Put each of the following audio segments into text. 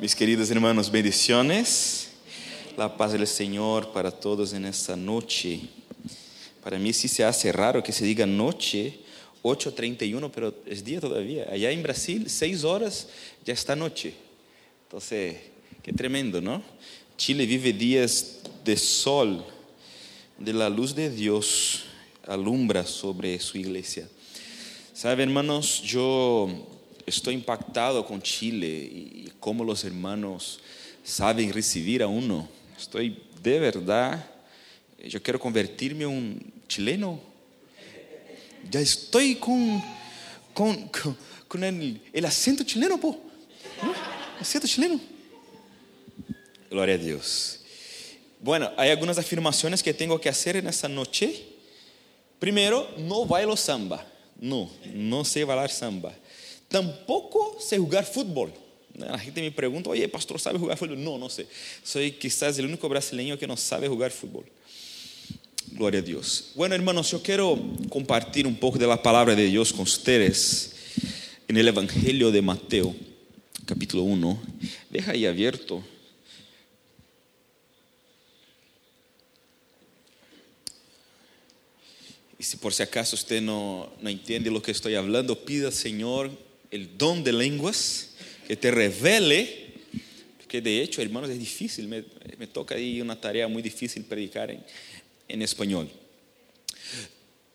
Mis queridos hermanos, bendiciones. La paz del Señor para todos en esta noche. Para mí sí se hace raro que se diga noche, 8.31, pero es día todavía. Allá en Brasil, 6 horas, ya está noche. Entonces, qué tremendo, ¿no? Chile vive días de sol, de la luz de Dios alumbra sobre su iglesia. Sabe, hermanos, yo estoy impactado con Chile y cómo los hermanos saben recibir a uno. Estoy de verdad, yo quiero convertirme en un chileno. Ya estoy con, con, con, el, el, acento chileno, po. ¿No? Acento chileno. Gloria a Dios. Bueno, hay algunas afirmaciones que tengo que hacer en esta noche. Primero, no bailo samba. No, no sé bailar samba. Tampoco sé jugar fútbol. La gente me pregunta, oye, pastor, ¿sabe jugar fútbol? No, no sé. Soy quizás el único brasileño que no sabe jugar fútbol. Gloria a Dios. Bueno, hermanos, yo quiero compartir un poco de la palabra de Dios con ustedes en el Evangelio de Mateo, capítulo 1. Deja ahí abierto. Y si por si acaso usted no, no entiende lo que estoy hablando, pida al Señor el don de lenguas que te revele, porque de hecho, hermanos, es difícil, me, me toca ahí una tarea muy difícil predicar en, en español.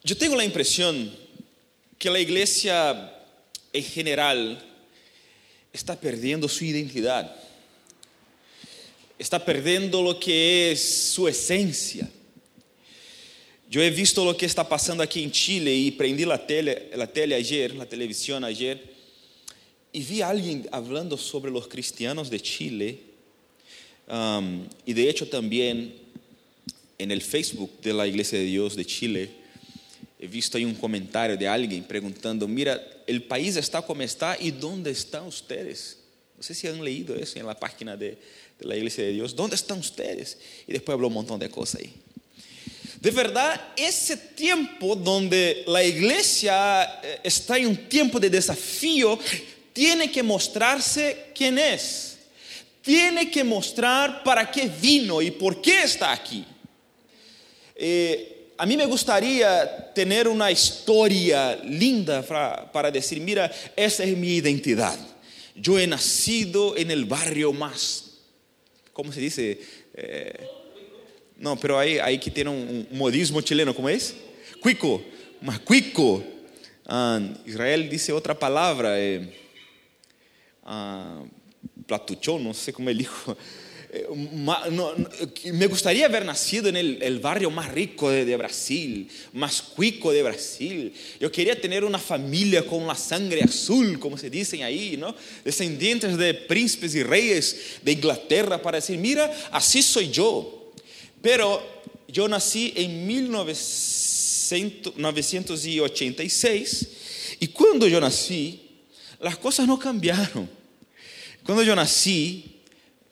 Yo tengo la impresión que la iglesia en general está perdiendo su identidad, está perdiendo lo que es su esencia. Yo he visto lo que está pasando aquí en Chile y prendí la tele, la tele ayer, la televisión ayer, y vi a alguien hablando sobre los cristianos de Chile, um, y de hecho también en el Facebook de la Iglesia de Dios de Chile, he visto ahí un comentario de alguien preguntando, mira, el país está como está y ¿dónde están ustedes? No sé si han leído eso en la página de, de la Iglesia de Dios, ¿dónde están ustedes? Y después habló un montón de cosas ahí. De verdad, ese tiempo donde la iglesia eh, está en un tiempo de desafío, tiene que mostrarse quién es. Tiene que mostrar para qué vino y por qué está aquí. Eh, a mí me gustaría tener una historia linda para, decir, mira, esa es mi identidad. Yo he nacido en el barrio más, ¿cómo se dice? Eh, no, pero hay, hay que un, un, modismo chileno, ¿cómo es? Cuico, más cuico. Ah, Israel dice otra palabra, eh, ah, platuchón, no sé cómo él dijo. me gustaría haber nacido en el, barrio más rico de, Brasil, más cuico de Brasil. Yo quería tener una familia con la sangre azul, como se dicen ahí, ¿no? Descendientes de príncipes y reyes de Inglaterra para decir, mira, así soy yo. Pero yo nací en 1986 y cuando yo nací, las cosas no cambiaron. Cuando yo nací,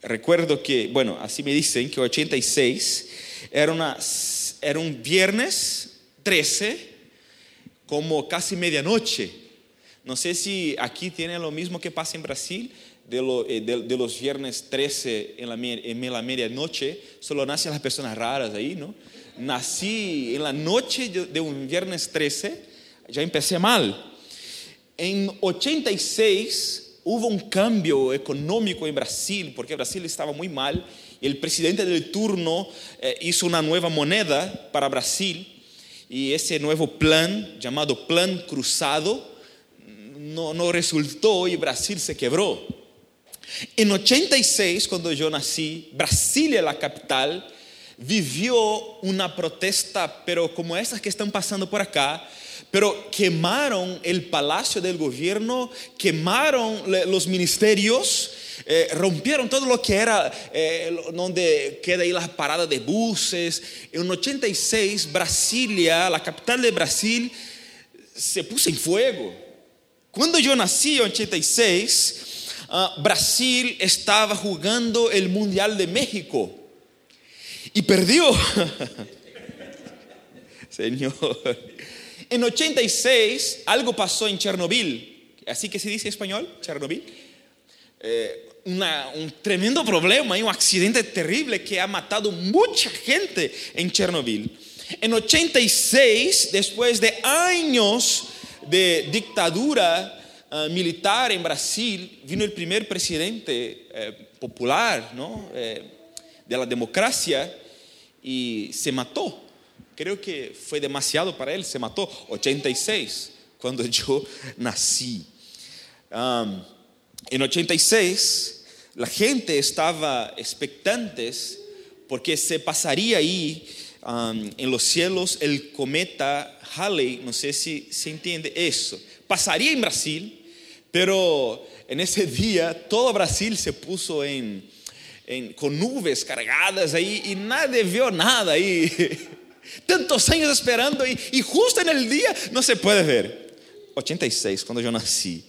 recuerdo que, bueno, así me dicen que 86 era, una, era un viernes 13, como casi medianoche. No sé si aquí tiene lo mismo que pasa en Brasil, de, de, los viernes 13 en la, en la medianoche, solo nacen las personas raras ahí, ¿no? Nací en la noche de un viernes 13, ya empecé mal. En 86 hubo un cambio económico en Brasil, porque Brasil estaba muy mal. El presidente del turno eh, hizo una nueva moneda para Brasil y ese nuevo plan, llamado Plan Cruzado, no, no resultó y Brasil se quebró. En 86, cuando yo nací, Brasilia, la capital, vivió una protesta, pero como esas que están pasando por acá, pero quemaron el palacio del gobierno, quemaron los ministerios, eh, rompieron todo lo que era eh, donde queda ahí las paradas de buses. En 86, Brasilia, la capital de Brasil, se puso en fuego. Cuando yo nací en 86, uh, Brasil estaba jugando el Mundial de México y perdió. Señor. En 86 algo pasó en Chernobyl, así que se dice en español, Chernobyl. eh, un tremendo problema y un accidente terrible que ha matado mucha gente en Chernobyl. En 86, después de años de dictadura eh, militar en Brasil, vino el primer presidente eh, popular ¿no? De la democracia y se mató. Creo que fue demasiado para él, se mató. 86, cuando yo nací. Um, en 86, la gente estaba expectantes porque se pasaría ahí en los cielos el cometa Halley, no sé si se entiende eso. Pasaría en Brasil, pero en ese día todo Brasil se puso en- con nubes cargadas ahí y nadie vio nada ahí. Tantos años esperando y, justo en el día no se puede ver. 86, cuando yo nací.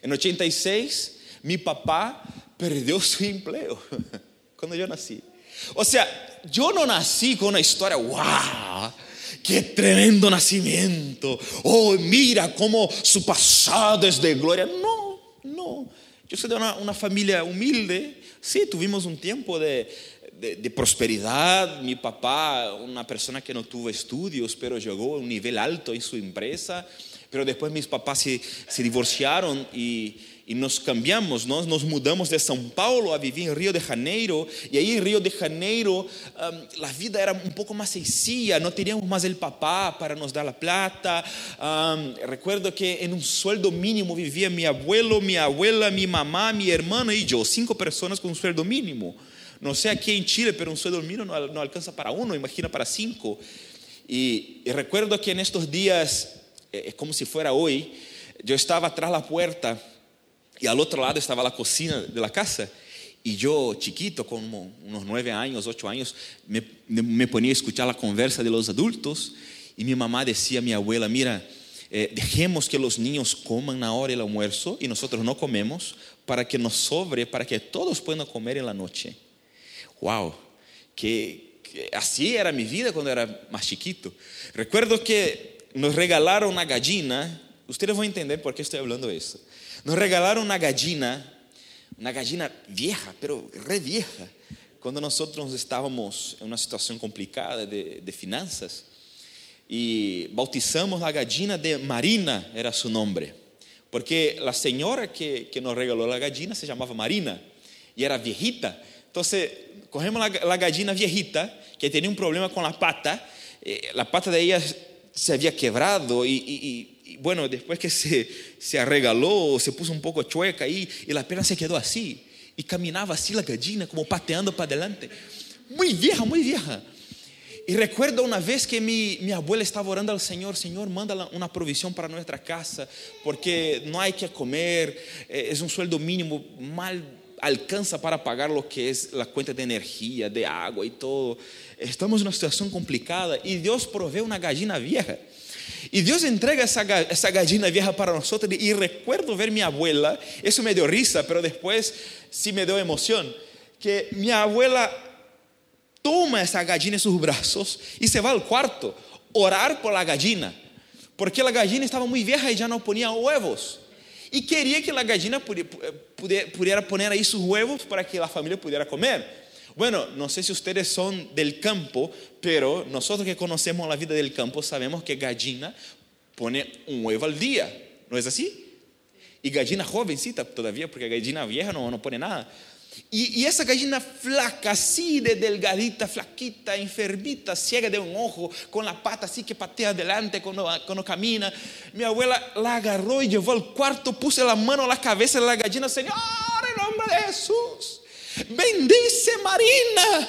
En 86, mi papá perdió su empleo cuando yo nací. O sea, yo no nací con una historia, wow, qué tremendo nacimiento. Oh, mira cómo su pasado es de gloria. No, no. Yo soy de una familia humilde. Sí, tuvimos un tiempo de, de- prosperidad. Mi papá, una persona que no tuvo estudios, pero llegó a un nivel alto en su empresa. Pero después mis papás se, se divorciaron y, y nos cambiamos, ¿no? nos mudamos de São Paulo a vivir en Río de Janeiro. Y ahí en Río de Janeiro um, la vida era un poco más sencilla, no teníamos más el papá para nos dar la plata. Um, recuerdo que en un sueldo mínimo vivía mi abuelo, mi abuela, mi mamá, mi hermana y yo, cinco personas con un sueldo mínimo. No sé aquí en Chile, pero un sueldo mínimo no, alcanza para uno, imagina para cinco. Y, recuerdo que en estos días, eh, es como si fuera hoy, yo estaba atrás de la puerta y al otro lado estaba la cocina de la casa. Y yo, chiquito, como unos nueve años, ocho años, me, me ponía a escuchar la conversa de los adultos. Y mi mamá decía a mi abuela, mira, eh, dejemos que los niños coman ahora el almuerzo y nosotros no comemos para que nos sobre, para que todos puedan comer en la noche. Wow, que, que era mi vida cuando era más chiquito. Recuerdo que nos regalaron una gallina, ustedes a entender por qué estoy hablando eso. Nos regalaron una gallina, una gallina vieja, pero re vieja, cuando nosotros estábamos en una situación complicada de, de finanzas. Bautizamos la gallina de Marina, era su nombre. Porque la señora que, que nos regaló la gallina se llamaba Marina y era viejita. Entonces, cogemos la, la gallina viejita que tenía un problema con la pata. eh, la pata de ella se había quebrado y, y- y- bueno, después que se, se arregaló, se puso un poco chueca ahí y la pierna se quedó así. Y caminaba así la gallina, como pateando para adelante. Muy vieja, muy vieja. Y recuerdo una vez que mi, mi abuela estaba orando al Señor, Señor, manda una provisión para nuestra casa, porque no hay que comer, eh, es un sueldo mínimo, mal alcanza para pagar lo que es la cuenta de energía, de agua y todo. Estamos en una situación complicada y Dios provee una gallina vieja. Y Dios entrega esa, esa gallina vieja para nosotros. Y recuerdo ver mi abuela, eso me dio risa, pero después sí me dio emoción, que mi abuela toma esa gallina en sus brazos y se va al cuarto orar por la gallina, porque la gallina estaba muy vieja y ya no ponía huevos. Y quería que la gallina pude- pudiera poner ahí sus huevos para que la familia pudiera comer. Bueno, no sé si ustedes son del campo, pero nosotros que conocemos la vida del campo sabemos que gallina pone un huevo al día, ¿no es así? Y gallina jovencita todavía, porque gallina vieja no, no pone nada. Y, esa gallina flaca, así de delgadita, flaquita, enfermita, ciega de un ojo, con la pata así que patea adelante cuando, cuando camina. Mi abuela la agarró y llevó al cuarto, puse la mano a la cabeza de la gallina, Señor, en nombre de Jesús, bendice Marina,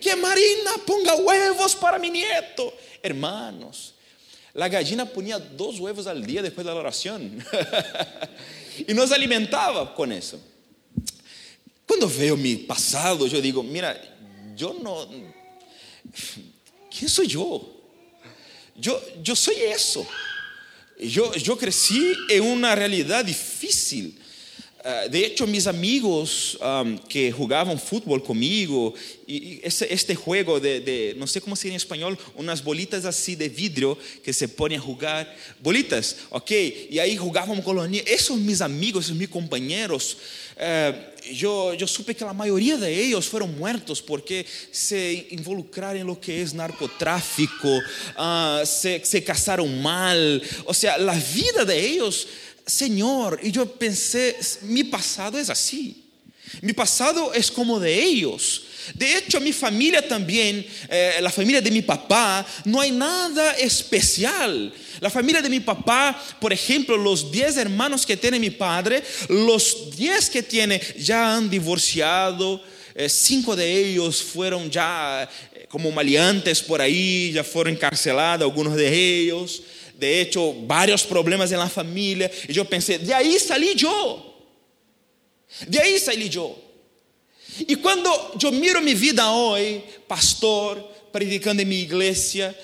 que Marina ponga huevos para mi nieto. Hermanos, la gallina ponía dos huevos al día después de la oración y nos alimentaba con eso. Cuando veo mi pasado, yo digo, mira, yo no... ¿Quién soy yo? Yo, yo soy eso. Yo, yo crecí en una realidad difícil. ah, de hecho, mis amigos um, que jugaban fútbol conmigo, y, este juego de, no sé cómo se dice en español, unas bolitas así de vidrio que se ponen a jugar, bolitas, ok, y ahí jugábamos niños, esos mis amigos, esos mis compañeros, eh, yo, supe que la mayoría de ellos fueron muertos porque se involucraron en lo que es narcotráfico, ah, se casaron mal, o sea, la vida de ellos, Señor, y yo pensé, mi pasado es así. Mi pasado es como de ellos. De hecho, mi familia también, eh, la familia de mi papá, no hay nada especial. La familia de mi papá, por ejemplo, los 10 hermanos que tiene mi padre, los 10 que tiene ya han divorciado, eh, cinco de ellos fueron ya eh, como maleantes por ahí, ya fueron encarcelados algunos de ellos. De hecho, varios problemas en la familia. Y yo pensé, de ahí salí yo. De ahí salí yo. Y cuando yo miro mi vida hoy, pastor, predicando en mi iglesia,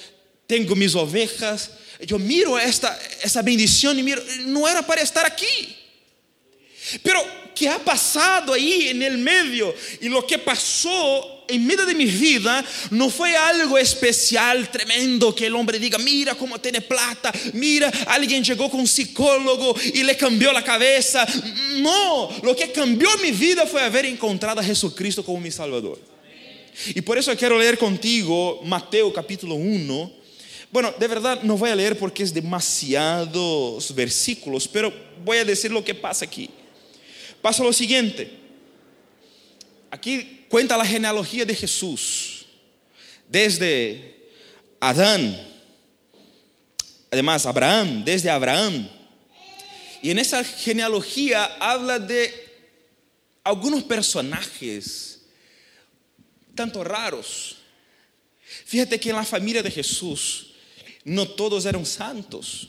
tengo mis ovejas, yo miro esta, esta bendición y miro, no era para estar aquí. Pero, ¿qué ha pasado ahí en el medio? Y lo que pasó en medio de mi vida no fue algo especial, tremendo, que el hombre diga, mira cómo tiene plata, mira, alguien llegó con un psicólogo y le cambió la cabeza. No, lo que cambió mi vida fue haber encontrado a Jesucristo como mi Salvador. Y por eso quiero leer contigo Mateo capítulo 1. Bueno, de verdad no voy a leer porque es demasiados versículos, pero voy a decir lo que pasa aquí. Pasa lo siguiente. Aquí cuenta la genealogía de Jesús. Desde Adán. Además, Abraham, desde Abraham. Y en esa genealogía habla de algunos personajes tanto raros. Fíjate que en la familia de Jesús no todos eran santos.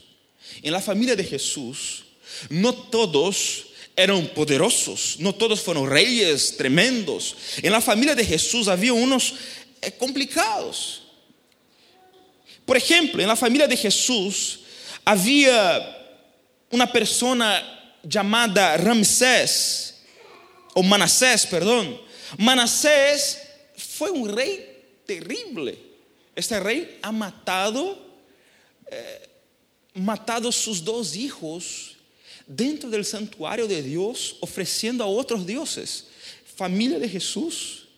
En la familia de Jesús no todos eran poderosos, no todos fueron reyes tremendos. En la familia de Jesús había unos eh, complicados. Por ejemplo, en la familia de Jesús había una persona llamada Ramsés, o Manasés, perdón. Manasés fue un rey terrible. Este rey ha matado, eh, matado sus dos hijos dentro del santuario de Dios, ofreciendo a otros dioses. Familia de Jesús.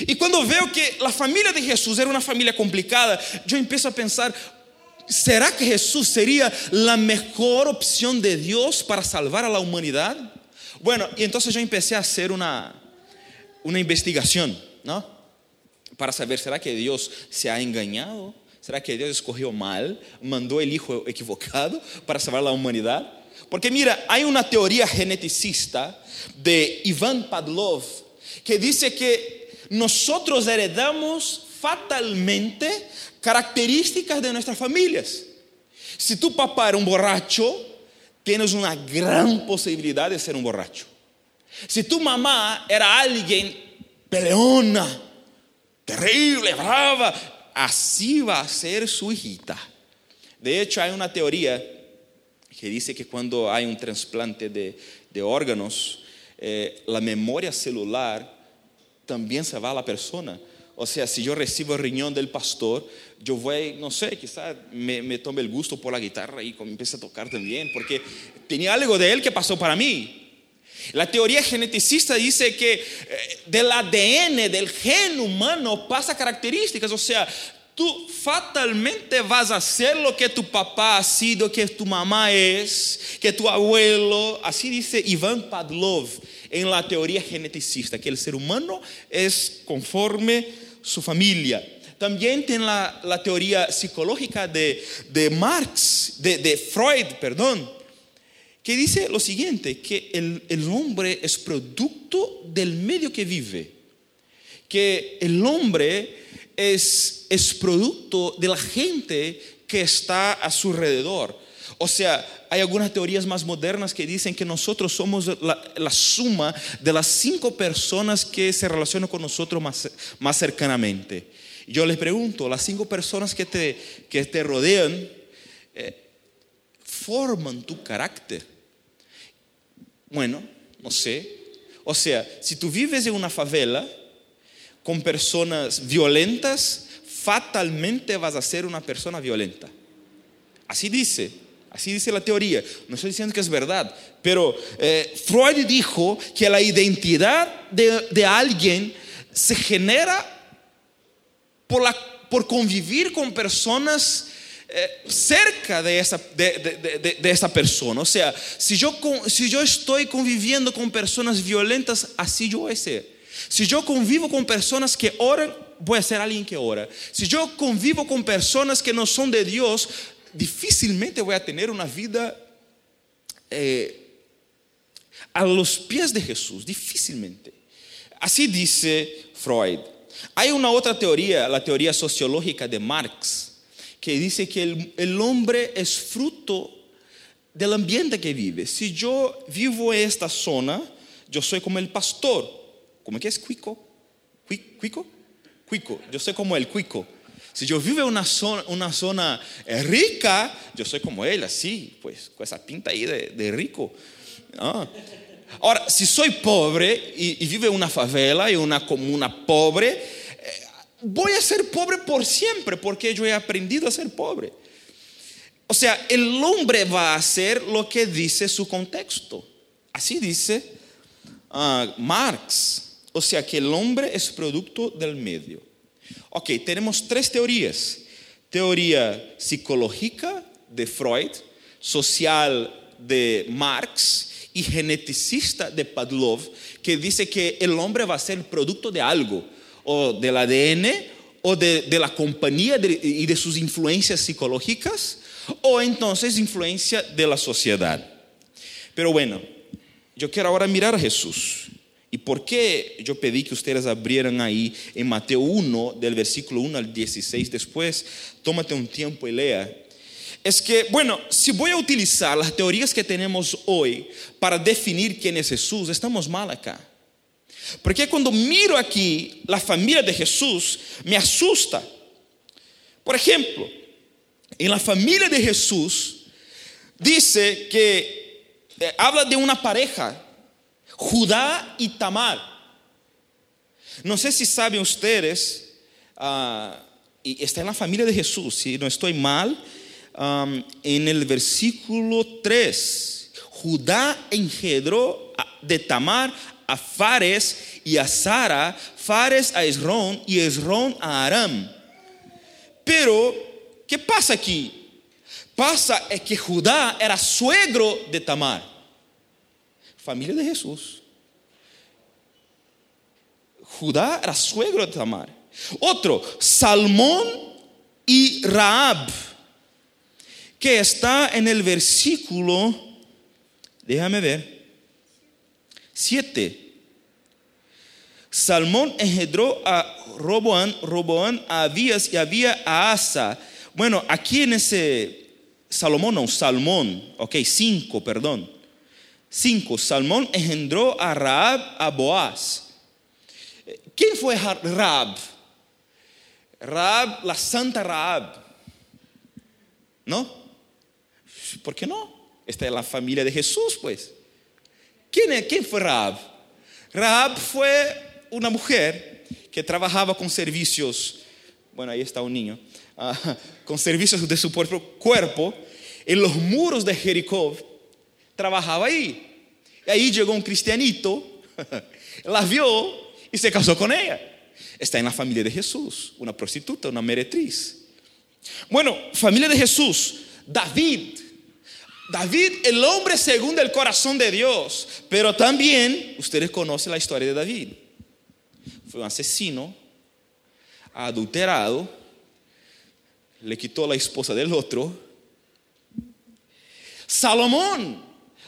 Y cuando veo que la familia de Jesús era una familia complicada, yo empiezo a pensar, ¿será que Jesús sería la mejor opción de Dios para salvar a la humanidad? Bueno, y entonces yo empecé a hacer una, una investigación, ¿no? Para saber, ¿será que Dios se ha engañado? ¿Será que Dios escogió mal? ¿Mandó el hijo equivocado para salvar la humanidad? Porque mira, hay una teoría geneticista de Ivan Pavlov que dice que nosotros heredamos fatalmente características de nuestras familias. Si tu papá era un borracho, tienes una gran posibilidad de ser un borracho. Si tu mamá era alguien peleona, terrible, brava, así va a ser su hijita. De hecho, hay una teoría que dice que cuando hay un trasplante de, órganos, eh, la memoria celular también se va a la persona. O sea, si yo recibo riñón del pastor, yo voy, no sé, quizás me, me tome el gusto por la guitarra y empiece a tocar también, porque tenía algo de él que pasó para mí. La teoría geneticista dice que eh, del ADN, del gen humano, pasa características, o sea, tú fatalmente vas a ser lo que tu papá ha sido, que tu mamá es, que tu abuelo, así dice Ivan Pavlov en la teoría geneticista, que el ser humano es conforme su familia. También tiene la, la teoría psicológica de, de Marx, de, de Freud, perdón, que dice lo siguiente, que el, el, hombre es producto del medio que vive, que el hombre es, es producto de la gente que está a su alrededor. O sea, hay algunas teorías más modernas que dicen que nosotros somos la, la suma de las cinco personas que se relacionan con nosotros más, más cercanamente. Yo les pregunto, las cinco personas que te, que te rodean eh, forman tu carácter. Bueno, no sé. O sea, si tú vives en una favela con personas violentas, fatalmente vas a ser una persona violenta. Así dice, así dice la teoría. No estoy diciendo que es verdad, pero eh, Freud dijo que la identidad de, alguien se genera por, la, por convivir con personas cerca de esa, de, de, esa, persona. O sea, si yo, si yo estoy conviviendo con personas violentas, así yo voy a ser. Si yo convivo con personas que oran, voy a ser alguien que ora. Si yo convivo con personas que no son de Dios, difícilmente voy a tener una vida eh, a los pies de Jesús, difícilmente. Así dice Freud. Hay una otra teoría, la teoría sociológica de Marx, que dice que el, el hombre es fruto del ambiente que vive. Si yo vivo en esta zona, yo soy como el pastor. ¿Cómo que es cuico? ¿Cuico? Cuico. Yo soy como el cuico. Si yo vivo en una zona, una zona eh, rica, yo soy como él, así, pues, con esa pinta ahí de, de rico. Ahora, si soy pobre y, y vivo en una favela, en una comuna pobre, voy a ser pobre por siempre porque yo he aprendido a ser pobre. O sea, el hombre va a hacer lo que dice su contexto. Así dice uh, Marx. O sea que el hombre es producto del medio. Ok, tenemos tres teorías. Teoría psicológica de Freud, social de Marx y geneticista de Pavlov, que dice que el hombre va a ser producto de algo o del ADN o de, la compañía y de sus influencias psicológicas o entonces influencia de la sociedad. Pero bueno, yo quiero ahora mirar a Jesús. ¿Y por qué yo pedí que ustedes abrieran ahí en Mateo 1, del versículo 1 al 16 después? Tómate un tiempo y lea. Es que, bueno, si voy a utilizar las teorías que tenemos hoy para definir quién es Jesús, estamos mal acá. Porque cuando miro aquí la familia de Jesús, me asusta. Por ejemplo, en la familia de Jesús dice que eh, habla de una pareja, Judá y Tamar. No sé si saben ustedes, ah, y está en la familia de Jesús, si no estoy mal, en el versículo 3, Judá engendró de Tamar a Fares y a Sara, Fares a Esrón y Esrón a Aram. Pero, ¿qué pasa aquí? Pasa es que Judá era suegro de Tamar, familia de Jesús. Judá era suegro de Tamar. Otro, Salmón y Raab, que está en el versículo, déjame ver, 7. Salmón engendró a Roboán, Roboán a Abías y Abías a Asa. Bueno, aquí en ese Salomón, no, Salmón, ok, 5, perdón. 5. Salmón engendró a Raab a Boaz. ¿Quién fue Raab? Raab, la santa Raab. ¿No? ¿Por qué no? Esta es la familia de Jesús, pues. ¿Quién, fue Raab? Raab fue una mujer que trabajaba con servicios, bueno, ahí está un niño, ah, con servicios de su propio cuerpo en los muros de Jericó. Trabajaba ahí. Y ahí llegó un cristianito, la vio y se casó con ella. Está en la familia de Jesús, una prostituta, una meretriz. Bueno, familia de Jesús, David David, el hombre según el corazón de Dios. Pero también, ustedes conocen la historia de David. Fue un asesino, adulterado, le quitó la esposa del otro. Salomón,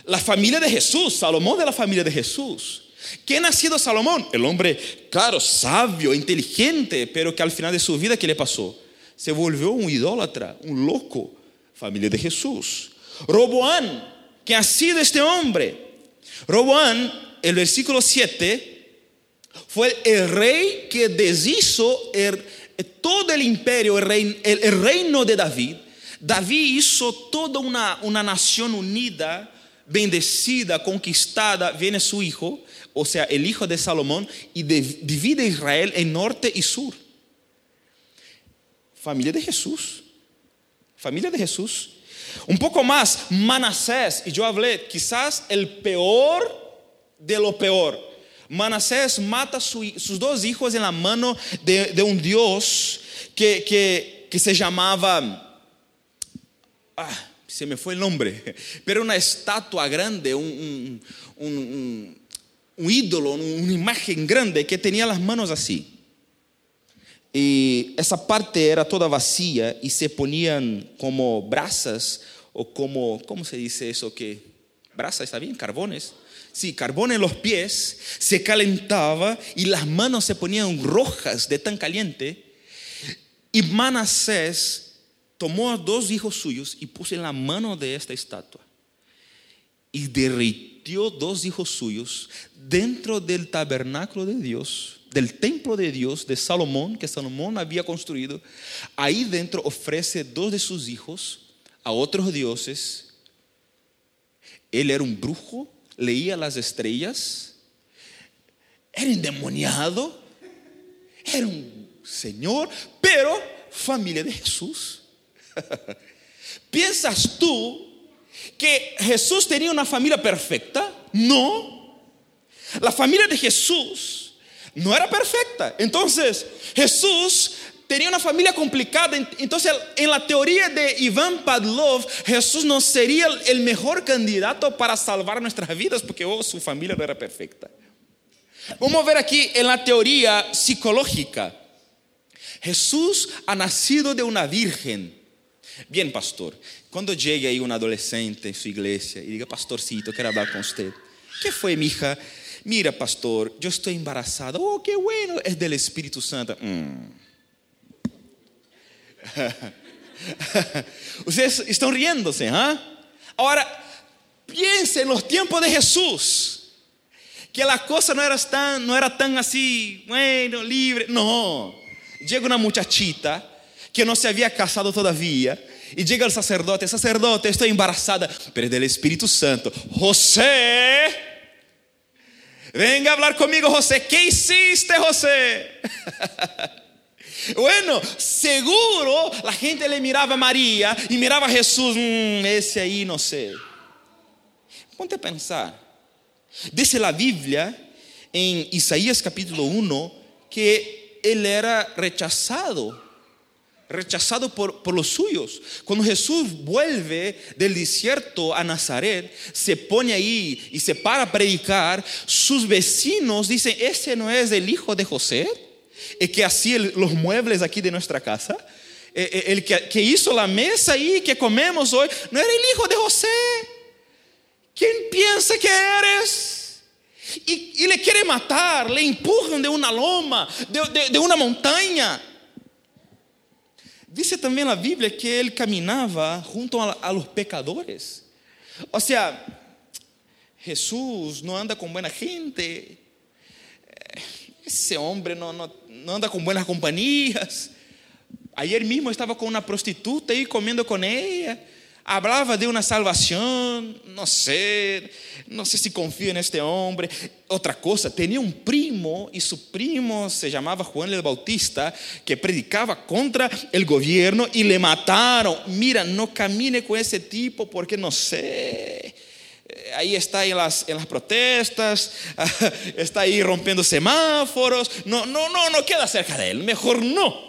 la familia de Jesús, Salomón de la familia de Jesús. ¿Quién ha sido Salomón? El hombre, claro, sabio, inteligente, pero que al final de su vida, ¿qué le pasó? Se volvió un idólatra, un loco. Familia de Jesús. Roboán, que ha sido este hombre. Roboán, el versículo 7, fue el rey que deshizo todo el imperio, el, reino de David. David hizo toda una, una nación unida bendecida, conquistada, viene su hijo, o sea, el hijo de Salomón, y divide Israel en norte y sur. Familia de Jesús. Familia de Jesús. Un poco más, Manasés, y yo hablé, quizás el peor de lo peor. Manasés mata sus dos hijos en la mano de, un Dios que, que, se llamaba... Ah, se me fue el nombre, pero una estatua grande, un, un, ídolo, una imagen grande que tenía las manos así. Y esa parte era toda vacía y se ponían como brasas o como, ¿cómo se dice eso? Que brasa está bien, carbones. Sí, carbón en los pies, se calentaba y las manos se ponían rojas de tan caliente. Y Manasés tomó a dos hijos suyos y puso en la mano de esta estatua. Y derritió dos hijos suyos dentro del tabernáculo de Dios, del templo de Dios de Salomón, que Salomón había construido. Ahí dentro ofrece dos de sus hijos a otros dioses. Él era un brujo, leía las estrellas, era endemoniado, era un señor, pero familia de Jesús. ¿Piensas tú que Jesús tenía una familia perfecta? No. La familia de Jesús no era perfecta. Entonces, Jesús tenía una familia complicada. Entonces, en la teoría de Iván Padlov, Jesús no sería el mejor candidato para salvar nuestras vidas porque oh, su familia no era perfecta. Vamos a ver aquí en la teoría psicológica. Jesús ha nacido de una virgen. Bien, pastor, cuando llegue ahí un adolescente en su iglesia y diga, pastorcito, quiero hablar con usted. ¿Qué fue, mi hija? Mira, pastor, yo estoy embarazada. Oh, qué bueno, es del Espíritu Santo. Mm. Ustedes están riéndose, ¿ah? Ahora, piensen en los tiempos de Jesús, que la cosa no era tan, no era tan así, bueno, libre. No, llega una muchachita que no se había casado todavía. Y llega el sacerdote, sacerdote, estoy embarazada, pero del Espíritu Santo. José, venga a hablar conmigo, José. ¿Qué hiciste, José? bueno, seguro la gente le miraba a María y miraba a Jesús, mm, ese ahí no sé. Ponte a pensar. Dice la Biblia en Isaías capítulo 1 que él era rechazado rechazado por, por, los suyos. Cuando Jesús vuelve del desierto a Nazaret, se pone ahí y se para a predicar, sus vecinos dicen, ese no es el hijo de José, el que hacía los muebles aquí de nuestra casa, el que, hizo la mesa ahí que comemos hoy, no era el hijo de José. ¿Quién piensa que eres? Y, le quiere matar, le empujan de una loma, de una montaña. Dice también la Biblia que él caminaba junto a, los pecadores. O sea, Jesús no anda con buena gente. Ese hombre no, no, no anda con buenas compañías. Ayer mismo estaba con una prostituta ahí comiendo con ella hablaba de una salvación, no sé, no sé si confío en este hombre. Otra cosa, tenía un primo y su primo se llamaba Juan el Bautista, que predicaba contra el gobierno y le mataron. Mira, no camine con ese tipo porque no sé. Eh, ahí está en las, en las protestas, está ahí rompiendo semáforos. No, no, no, no queda cerca de él, mejor no.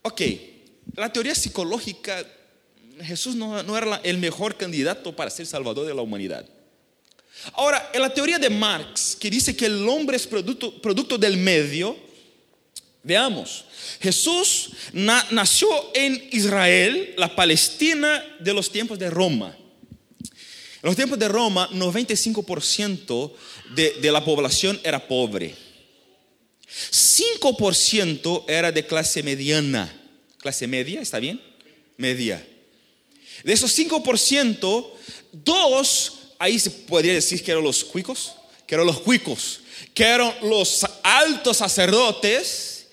Ok, la teoría psicológica Jesús no, era el mejor candidato para ser salvador de la humanidad. Ahora, en la teoría de Marx, que dice que el hombre es producto, producto del medio, veamos, Jesús nació en Israel, la Palestina de los tiempos de Roma. En los tiempos de Roma, 95% de, de la población era pobre. 5% era de clase mediana. ¿Clase media? ¿Está bien? Media. De esos 5%, dos, ahí se podría decir que eran los cuicos, que eran los cuicos, que eran los altos sacerdotes,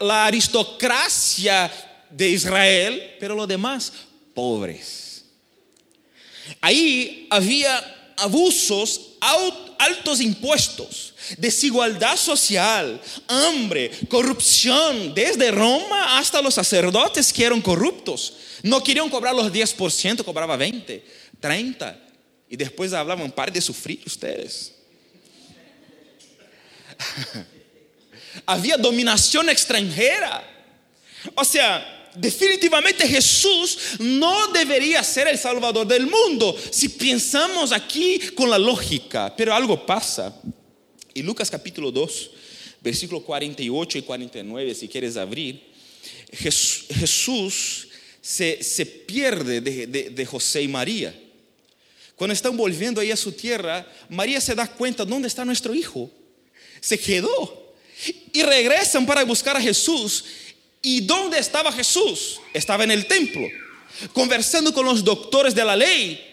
la aristocracia de Israel, pero los demás pobres. Ahí había abusos, altos impuestos, desigualdad social, hambre, corrupción, desde Roma hasta los sacerdotes que eran corruptos. No querían cobrar los 10%, cobraba 20, 30. Y después hablaban, par de sufrir ustedes. Había dominación extranjera. O sea, definitivamente Jesús no debería ser el Salvador del mundo si pensamos aquí con la lógica, pero algo pasa. Y Lucas capítulo 2, versículo 48 y 49, si quieres abrir, Jesús se, pierde de, de José y María. Cuando están volviendo ahí a su tierra, María se da cuenta, ¿dónde está nuestro hijo? Se quedó. Y regresan para buscar a Jesús. ¿Y dónde estaba Jesús? Estaba en el templo, conversando con los doctores de la ley.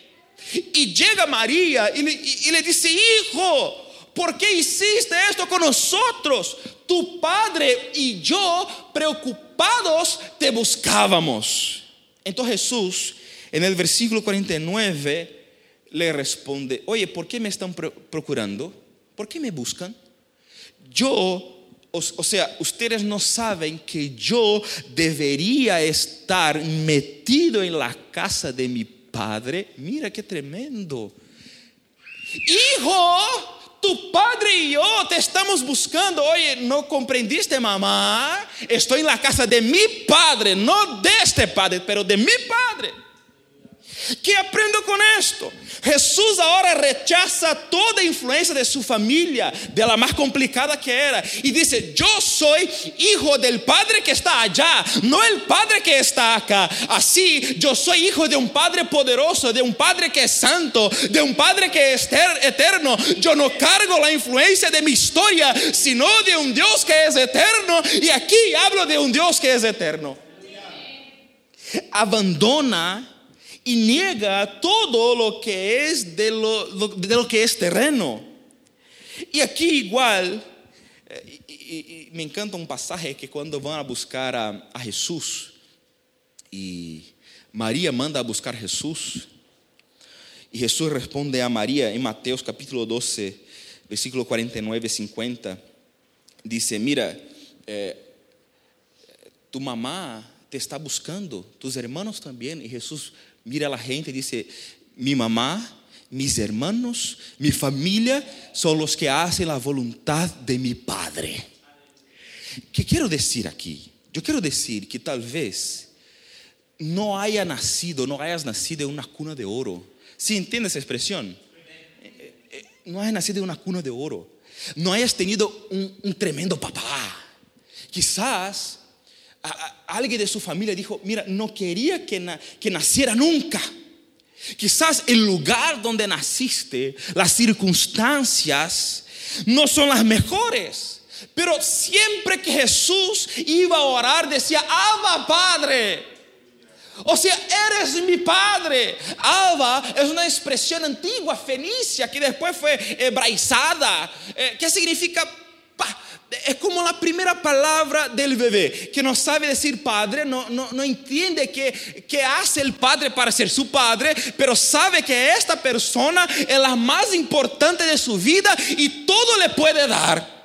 Y llega María y le, dice, hijo, ¿por qué hiciste esto con nosotros? Tu padre y yo, preocupados, te buscábamos. Entonces Jesús, en el versículo 49, le responde, oye, ¿por qué me están procurando? ¿Por qué me buscan? Yo o, sea, ustedes no saben que yo debería estar metido en la casa de mi padre. Mira qué tremendo. Hijo, tu padre y yo te estamos buscando. Oye, ¿no comprendiste, mamá? Estoy en la casa de mi padre, no de este padre, pero de mi padre. ¿Qué aprendo con esto? Jesús ahora rechaza toda influencia de su familia, de la más complicada que era, y dice, yo soy hijo del Padre que está allá, no el Padre que está acá. Así, yo soy hijo de un Padre poderoso, de un Padre que es santo, de un Padre que es eterno. Yo no cargo la influencia de mi historia, sino de un Dios que es eterno, y aquí hablo de un Dios que es eterno. Abandona y niega todo lo que es de lo, de lo que es terreno. Y aquí igual, eh, me encanta un pasaje que cuando van a buscar a, a Jesús y María manda a buscar a Jesús y Jesús responde a María en Mateos capítulo 12, versículo 49 50, dice, mira, eh, tu mamá te está buscando, tus hermanos también, y Jesús mira a gente y dice, mi mamá, mis hermanos, mi familia son los que hacen la voluntad de mi Padre. ¿Qué quiero decir aquí? Yo quiero decir que tal vez no haya nacido, no hayas nacido en una cuna de oro. ¿Sí entiendes esa expresión? Eh, eh, no hayas nacido en una cuna de oro. No hayas tenido un, tremendo papá. Quizás alguien de su familia dijo, mira, no quería que, naciera nunca. Quizás el lugar donde naciste, las circunstancias, no son las mejores. Pero siempre que Jesús iba a orar, decía, Abba Padre. O sea, eres mi padre. Abba es una expresión antigua, fenicia, que después fue hebraizada. Eh, ¿Qué significa es como la primera palabra del bebé, que no sabe decir padre, no, no, no entiende qué, qué hace el padre para ser su padre, pero sabe que esta persona es la más importante de su vida y todo le puede dar.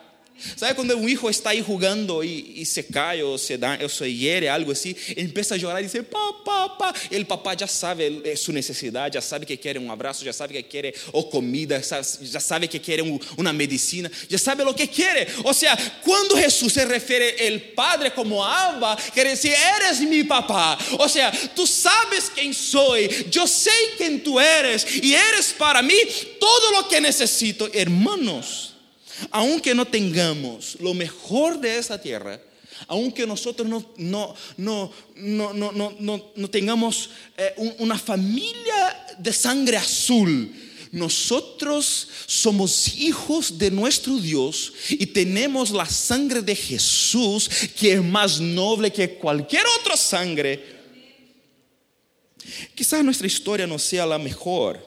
¿Sabe cuando un hijo está ahí jugando y, se cae o se, da, o se hiere, algo así? Empieza a llorar y dice, papá, papá. El papá ya sabe eh, su necesidad, ya sabe que quiere un abrazo, ya sabe que quiere o comida, ya sabe que quiere una medicina, ya sabe lo que quiere. O sea, cuando Jesús se refiere el Padre como Abba, quiere decir, eres mi papá. O sea, tú sabes quién soy, yo sé quién tú eres y eres para mí todo lo que necesito. Hermanos aunque no tengamos lo mejor de esta tierra, aunque nosotros no, no, tengamos eh, una familia de sangre azul, nosotros somos hijos de nuestro Dios y tenemos la sangre de Jesús que es más noble que cualquier otra sangre. Quizás nuestra historia no sea la mejor.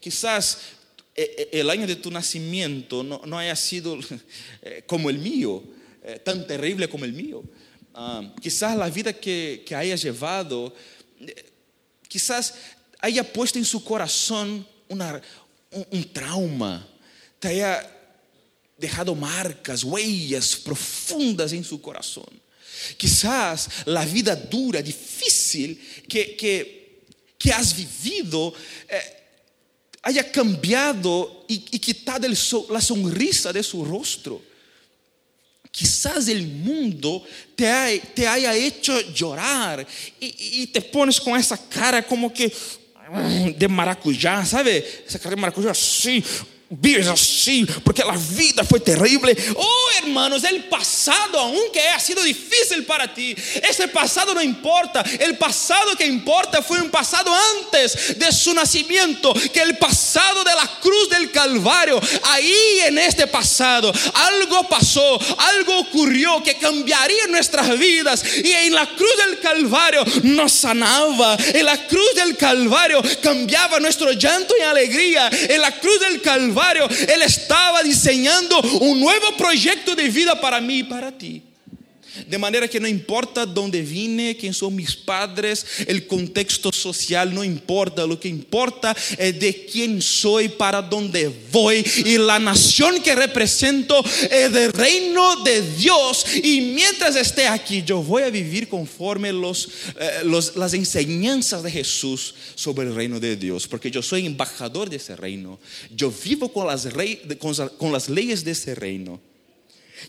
Quizás el año de tu nacimiento no, haya sido eh, como el mío, tan terrible como el mío. Ah, quizás la vida que, que hayas llevado, quizás haya puesto en su corazón un, trauma, te haya dejado marcas, huellas profundas en su corazón. Quizás la vida dura, difícil que, has vivido eh, haya cambiado y, quitado la sonrisa de su rostro. Quizás el mundo te, ha- te haya hecho llorar y, y te pones con esa cara como que mm, de maracujá, ¿sabe? Esa cara de maracujá así, vives así, porque la vida fue terrible. Oh, hermanos, el pasado, aunque haya sido difícil para ti, ese pasado no importa. El pasado que importa fue un pasado antes de su nacimiento, que el pasado de la cruz del Calvario. Ahí en este pasado algo pasó, algo ocurrió que cambiaría nuestras vidas. Y en la cruz del Calvario nos sanaba. En la cruz del Calvario cambiaba nuestro llanto en alegría. En la cruz del Calvario Él estaba diseñando un nuevo proyecto de vida para mí y para ti. De manera que no importa dónde vine, quién son mis padres, el contexto social no importa. Lo que importa es de quién soy, para dónde voy. Y la nación que represento es del reino de Dios. Y mientras esté aquí, yo voy a vivir conforme los, eh, las enseñanzas de Jesús sobre el reino de Dios. Porque yo soy embajador de ese reino. Yo vivo con las, rey- con con las leyes de ese reino.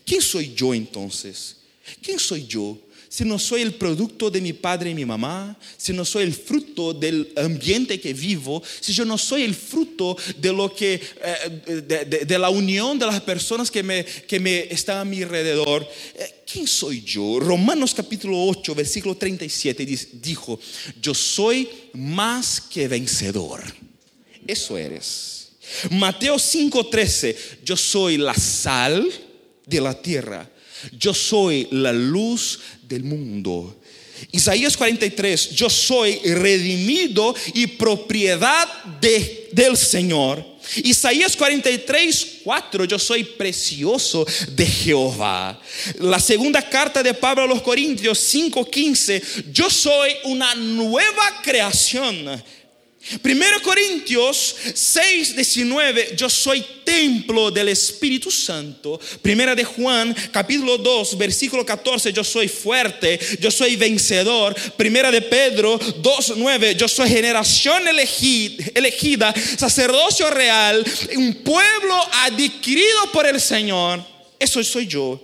¿Quién soy yo entonces? ¿Quién soy yo? Si no soy el producto de mi padre y mi mamá, si no soy el fruto del ambiente que vivo, si yo no soy el fruto de lo que eh, de, la unión de las personas que me, que me están a mi alrededor, eh, ¿quién soy yo? Romanos capítulo 8, versículo 37 dice- dijo, yo soy más que vencedor. Eso eres. Mateo 5:13, yo soy la sal de la tierra, yo soy la luz del mundo. Isaías 43, yo soy redimido y propiedad de, del Señor. Isaías 43, 4, yo soy precioso de Jehová. La segunda carta de Pablo a los Corintios 5, 15, yo soy una nueva creación. 1 Corintios 6, 19, yo soy templo del Espíritu Santo. Primera de Juan, capítulo 2, versículo 14, yo soy fuerte, yo soy vencedor. Primera de Pedro 2, 9, yo soy generación elegi- elegida, sacerdocio real, un pueblo adquirido por el Señor. Eso soy yo.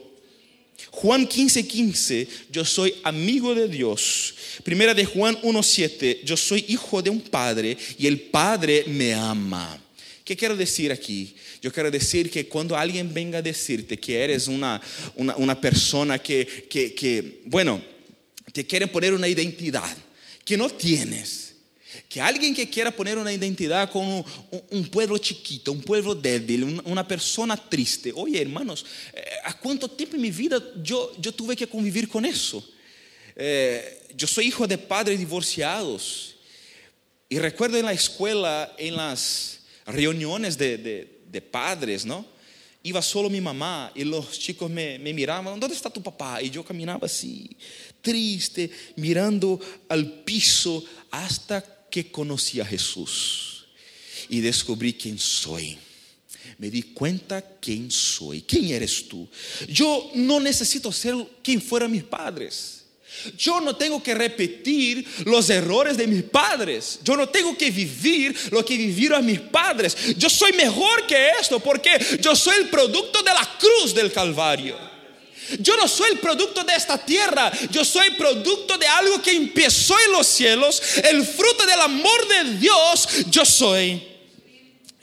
Juan 15, 15, yo soy amigo de Dios. Primera de Juan 1, 7, yo soy hijo de un padre y el padre me ama. ¿Qué quiero decir aquí? Yo quiero decir que cuando alguien venga a decirte que eres una, una, persona que, que, que, bueno, te quiere poner una identidad que no tienes, que alguien que quiera poner una identidad con un, un- pueblo chiquito, un pueblo débil, un- una persona triste. Oye, hermanos, eh, ¿a cuánto tiempo en mi vida yo, yo tuve que convivir con eso? Eh, yo soy hijo de padres divorciados. Y recuerdo en la escuela, en las reuniones de, de- de padres, ¿no? Iba solo mi mamá y los chicos me, me miraban, ¿dónde está tu papá? Y yo caminaba así, triste, mirando al piso hasta que conocí a Jesús y descubrí quién soy. Me di cuenta quién soy, quién eres tú. Yo no necesito ser quien fueran mis padres. Yo no tengo que repetir los errores de mis padres. Yo no tengo que vivir lo que vivieron mis padres. Yo soy mejor que esto porque yo soy el producto de la cruz del Calvario. Yo no soy el producto de esta tierra, yo soy producto de algo que empezó en los cielos, el fruto del amor de Dios, yo soy.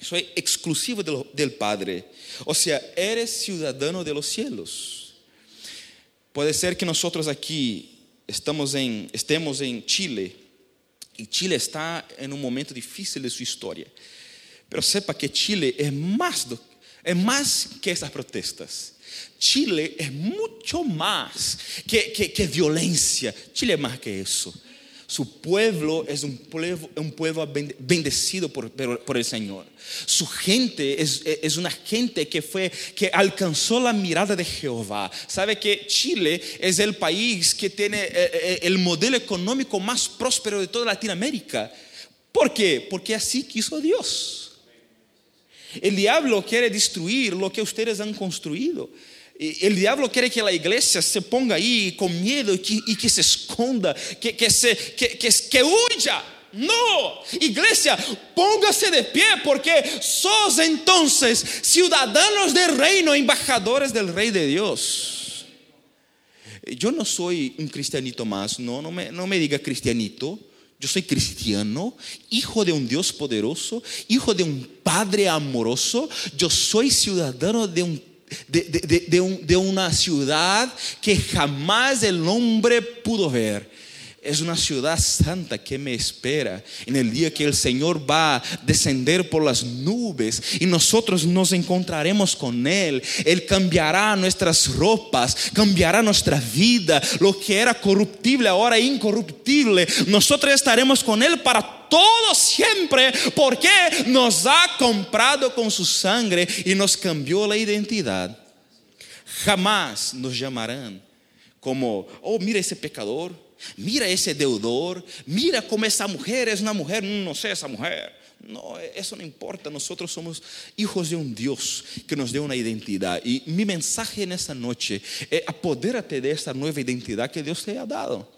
Soy exclusivo del Padre. O sea, eres ciudadano de los cielos. Puede ser que nosotros aquí estamos en, estemos en Chile y Chile está en un momento difícil de su historia. Pero sepa que Chile es más, es más que esas protestas. Chile es mucho más que, que, violencia. Chile es más que eso. Su pueblo es un pueblo, un pueblo bende- bendecido por, por- por el Señor. Su gente es, es una gente que fue que alcanzó la mirada de Jehová. Sabe que Chile es el país que tiene eh, eh, el modelo económico más próspero de toda Latinoamérica. ¿Por qué? Porque así quiso Dios. El diablo quiere destruir lo que ustedes han construido. El diablo quiere que la iglesia se ponga ahí con miedo y que, se esconda, que, se, huya. No, iglesia, póngase de pie porque sos entonces ciudadanos del reino, embajadores del rey de Dios. Yo no soy un cristianito más, no, no me diga cristianito. Yo soy cristiano, hijo de un Dios poderoso, hijo de un Padre amoroso. Yo soy ciudadano de, un, de, de, de, un, de una ciudad que jamás el hombre pudo ver es una ciudad santa que me espera en el día que el Señor va a descender por las nubes y nosotros nos encontraremos con Él. Él cambiará nuestras ropas, cambiará nuestra vida. Lo que era corruptible ahora incorruptible. Nosotros estaremos con Él para todo siempre porque nos ha comprado con su sangre y nos cambió la identidad. Jamás nos llamarán como, oh, mira ese pecador Mira ese deudor, mira cómo esa mujer es una mujer, no sé esa mujer. No, eso no importa, nosotros somos hijos de un Dios que nos dio una identidad. Y mi mensaje en esta noche es apodérate de esta nueva identidad que Dios te ha dado.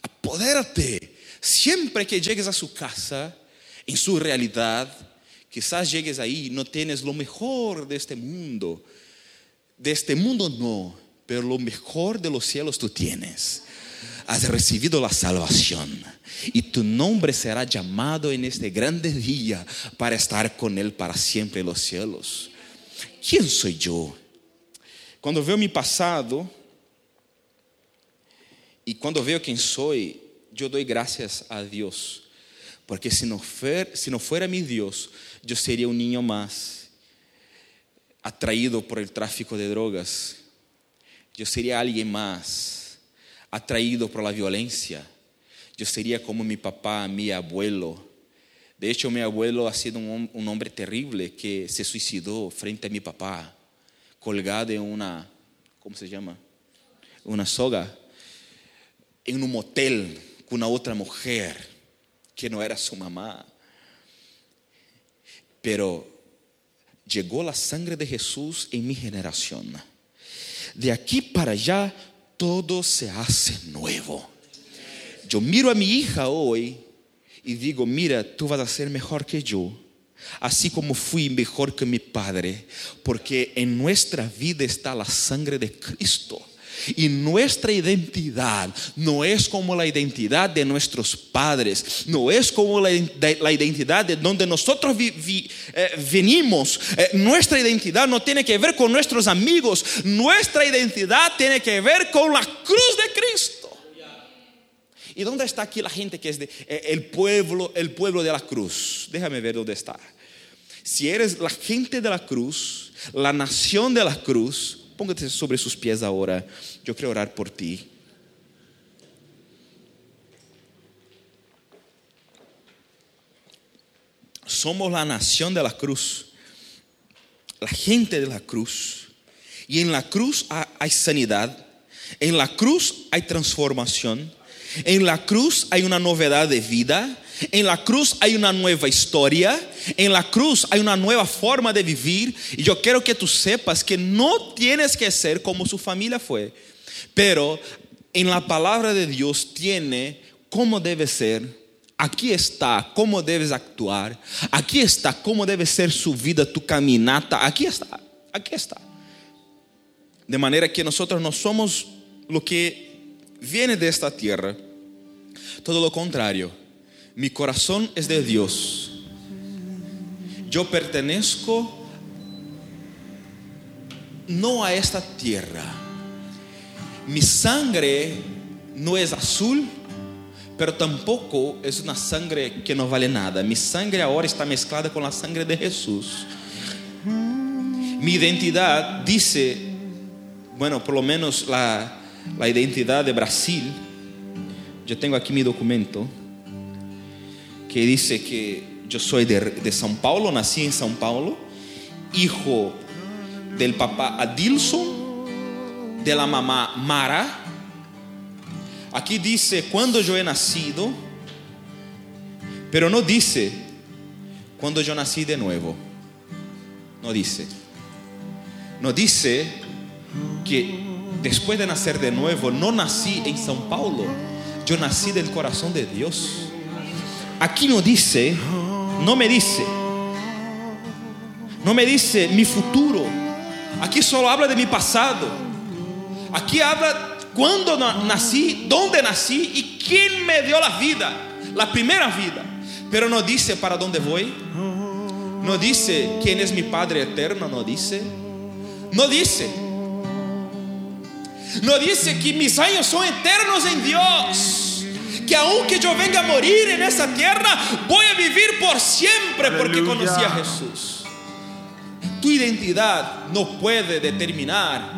Apodérate. Siempre que llegues a su casa, en su realidad, quizás llegues ahí y no tienes lo mejor de este mundo. De este mundo no, pero lo mejor de los cielos tú tienes has recibido la salvación y tu nombre será llamado en este grande día para estar con Él para siempre en los cielos. ¿Quién soy yo? Cuando veo mi pasado y cuando veo quién soy, yo doy gracias a Dios. Porque si no, fuera, si no fuera mi Dios, yo sería un niño más atraído por el tráfico de drogas. Yo sería alguien más atraído por la violencia. Yo sería como mi papá, mi abuelo. De hecho, mi abuelo ha sido un, hombre terrible que se suicidó frente a mi papá, colgado en una, ¿cómo se llama? Una soga, en un motel con una otra mujer que no era su mamá. Pero llegó la sangre de Jesús en mi generación. De aquí para allá todo se hace nuevo. Yo miro a mi hija hoy y digo, mira, tú vas a ser mejor que yo, así como fui mejor que mi padre, porque en nuestra vida está la sangre de Cristo. Y nuestra identidad no es como la identidad de nuestros padres, no es como la, identidad de donde nosotros eh, venimos. Eh, nuestra identidad no tiene que ver con nuestros amigos, nuestra identidad tiene que ver con la cruz de Cristo. ¿Y dónde está aquí la gente que es de, eh, el pueblo, el pueblo de la cruz? Déjame ver dónde está. Si eres la gente de la cruz, la nación de la cruz, Póngate sobre sus pies ahora. Yo quiero orar por ti. Somos la nación de la cruz, la gente de la cruz. Y en la cruz hay sanidad, en la cruz hay transformación, en la cruz hay una novedad de vida, en la cruz hay una nueva historia, en la cruz hay una nueva forma de vivir y yo quiero que tú sepas que no tienes que ser como su familia fue, pero en la palabra de Dios tiene cómo debe ser. Aquí está cómo debes actuar. Aquí está cómo debe ser su vida, tu caminata. Aquí está, aquí está. De manera que nosotros no somos lo que viene de esta tierra, todo lo contrario mi corazón es de Dios. Yo pertenezco no a esta tierra. Mi sangre no es azul, pero tampoco es una sangre que no vale nada. Mi sangre ahora está mezclada con la sangre de Jesús. Mi identidad dice, bueno, por lo menos la, la identidad de Brasil. Yo tengo aquí mi documento que dice que yo soy de, de São Paulo, nací en São Paulo, hijo del papá Adilson, de la mamá Mara. Aquí dice, cuando yo he nacido, Pero no dice cuando yo nací de nuevo. No dice. No dice que después de nacer de nuevo, no nací en São Paulo. Yo nací del corazón de Dios. Aquí no dice, no me dice, no me dice mi futuro. Aquí solo habla de mi pasado. Aquí habla cuando nací, dónde nací y quién me dio la vida, la primera vida. Pero no dice para dónde voy. No dice quién es mi Padre eterno, no dice. No dice. No dice que mis años son eternos en Dios. Que aunque yo venga a morir en esta tierra, voy a vivir por siempre porque conocí a Jesús. Tu identidad no puede determinar,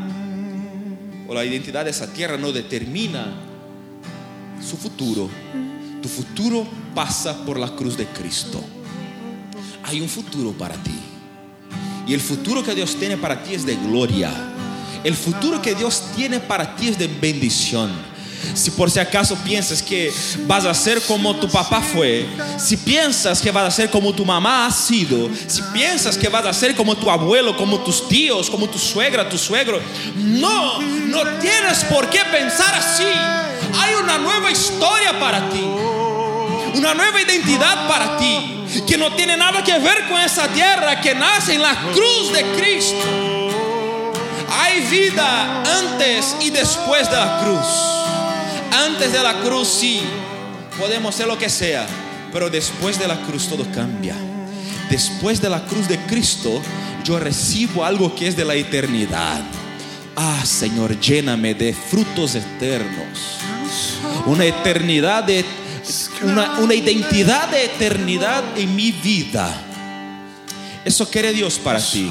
o la identidad de esa tierra no determina su futuro. Tu futuro pasa por la cruz de Cristo. Hay un futuro para ti. Y el futuro que Dios tiene para ti es de gloria. El futuro que Dios tiene para ti es de bendición. Si por si acaso piensas que vas a ser como tu papá fue, si piensas que vas a ser como tu mamá ha sido, si piensas que vas a ser como tu abuelo, como tus tíos, como tu suegra, tu suegro, no, no tienes por qué pensar así. Hay una nueva historia para ti, una nueva identidad para ti, que no tiene nada que ver con esa tierra, que nace en la cruz de Cristo. Hay vida antes y después de la cruz. Antes de la cruz sí, podemos ser lo que sea, pero después de la cruz todo cambia. Después de la cruz de Cristo, yo recibo algo que es de la eternidad. Ah, Señor, lléname de frutos eternos. Una eternidad de una, una identidad de eternidad en mi vida. Eso quiere Dios para ti.